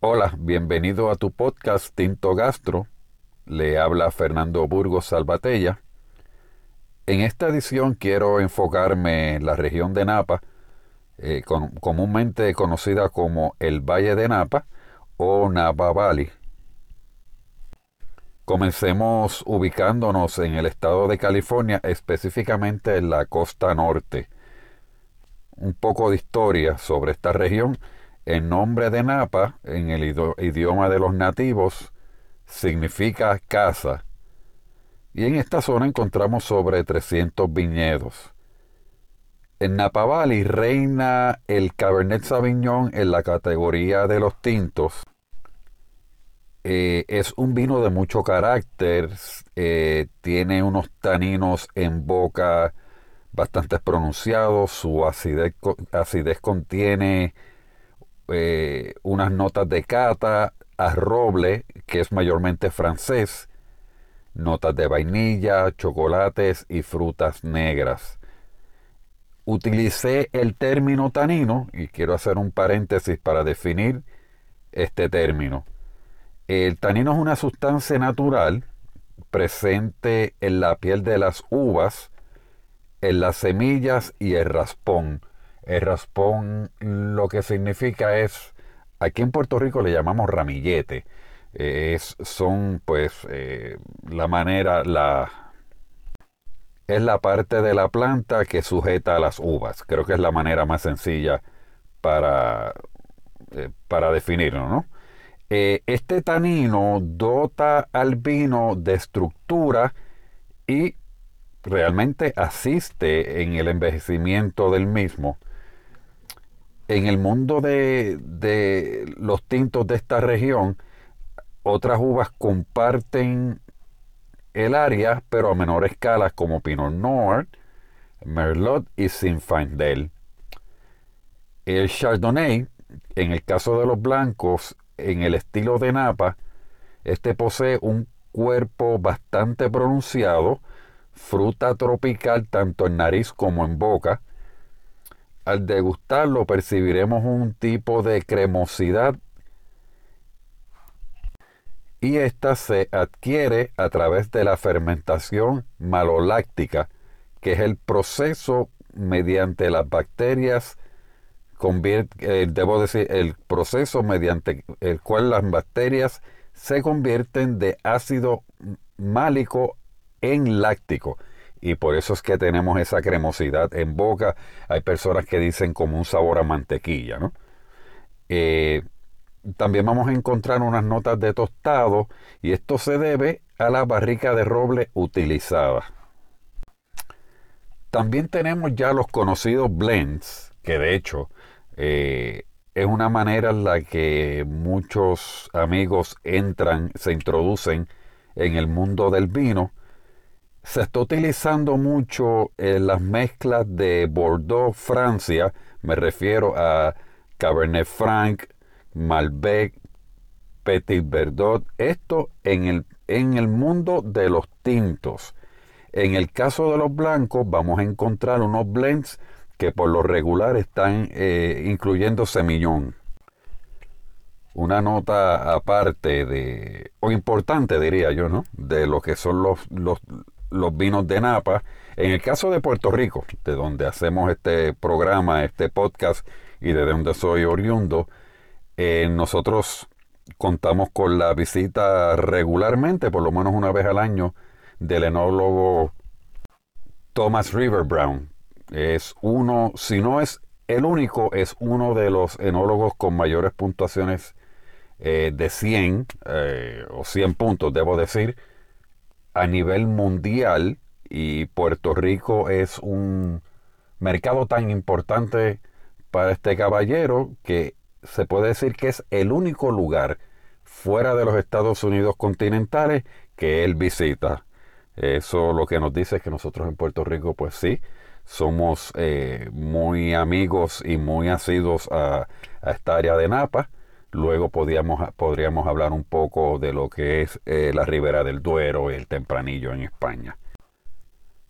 Hola, bienvenido a tu podcast Tinto Gastro. Le habla Fernando Burgos Salvatella. En esta edición quiero enfocarme en la región de Napa, eh, comúnmente conocida como el Valle de Napa o Napa Valley. Comencemos ubicándonos en el estado de California, específicamente en la costa norte. Un poco de historia sobre esta región el nombre de Napa, en el idioma de los nativos, significa casa. Y en esta zona encontramos sobre 300 viñedos. En Napa Valley reina el Cabernet Sauvignon en la categoría de los tintos. Eh, es un vino de mucho carácter, eh, tiene unos taninos en boca bastante pronunciados, su acidez, acidez contiene eh, unas notas de cata a roble, que es mayormente francés, notas de vainilla, chocolates y frutas negras. Utilicé el término tanino y quiero hacer un paréntesis para definir este término. El tanino es una sustancia natural presente en la piel de las uvas, en las semillas y el raspón el raspón lo que significa es, aquí en Puerto Rico le llamamos ramillete. Es, son pues eh, la manera, la, es la parte de la planta que sujeta a las uvas. Creo que es la manera más sencilla para, eh, para definirlo, ¿no? Eh, este tanino dota al vino de estructura y realmente asiste en el envejecimiento del mismo en el mundo de, los tintos de esta región, otras uvas comparten el área, pero a menor escala, como Pinot Noir, Merlot y Zinfandel. El Chardonnay, en el caso de los blancos, en el estilo de Napa, este posee un cuerpo bastante pronunciado, fruta tropical tanto en nariz como en boca, al degustarlo percibiremos un tipo de cremosidad. Y esta se adquiere a través de la fermentación maloláctica, que es el proceso mediante las bacterias convierte, eh, debo decir, el proceso mediante el cual las bacterias se convierten de ácido málico en láctico y por eso es que tenemos esa cremosidad en boca. Hay personas que dicen como un sabor a mantequilla, ¿no? Eh, también vamos a encontrar unas notas de tostado y esto se debe a la barrica de roble utilizada. También tenemos ya los conocidos blends, que de hecho eh, es una manera en la que muchos amigos entran, se introducen en el mundo del vino se está utilizando mucho en las mezclas de Bordeaux, Francia. Me refiero a Cabernet Franc, Malbec, Petit Verdot. Esto en el, en el mundo de los tintos. En el caso de los blancos vamos a encontrar unos blends que por lo regular están eh, incluyendo semillón. Una nota aparte de, o importante diría yo, ¿no? De lo que son los, los, los vinos de Napa. En el caso de Puerto Rico, de donde hacemos este programa, este podcast y de donde soy oriundo, eh, nosotros contamos con la visita regularmente, por lo menos una vez al año, del enólogo Thomas River Brown. Es uno, si no es el único, es uno de los enólogos con mayores puntuaciones eh, de 100 eh, o 100 puntos, debo decir, a nivel mundial y Puerto Rico es un mercado tan importante para este caballero que se puede decir que es el único lugar fuera de los Estados Unidos continentales que él visita. Eso lo que nos dice es que nosotros en Puerto Rico, pues sí, somos eh, muy amigos y muy asidos a, a esta área de Napa Luego podríamos, hablar un poco de lo que es eh, la ribera del Duero y el Tempranillo en España.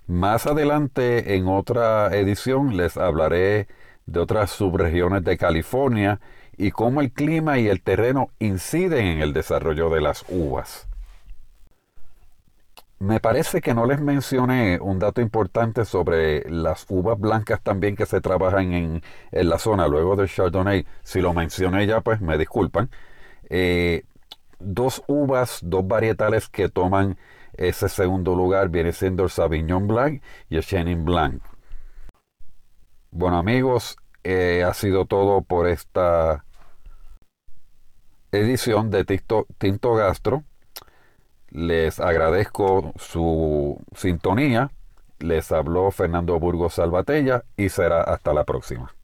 Más adelante en otra edición les hablaré de otras subregiones de California y cómo el clima y el terreno inciden en el desarrollo de las uvas. Me parece que no les mencioné un dato importante sobre las uvas blancas también que se trabajan en, la zona luego del Chardonnay. Si lo mencioné ya, pues me disculpan. Eh, dos uvas, dos varietales que toman ese segundo lugar viene siendo el Sauvignon Blanc y el Chenin Blanc. Bueno amigos, eh, ha sido todo por esta edición de Tinto Gastro. Les agradezco su sintonía. Les habló Fernando Burgos Salvatella y será hasta la próxima.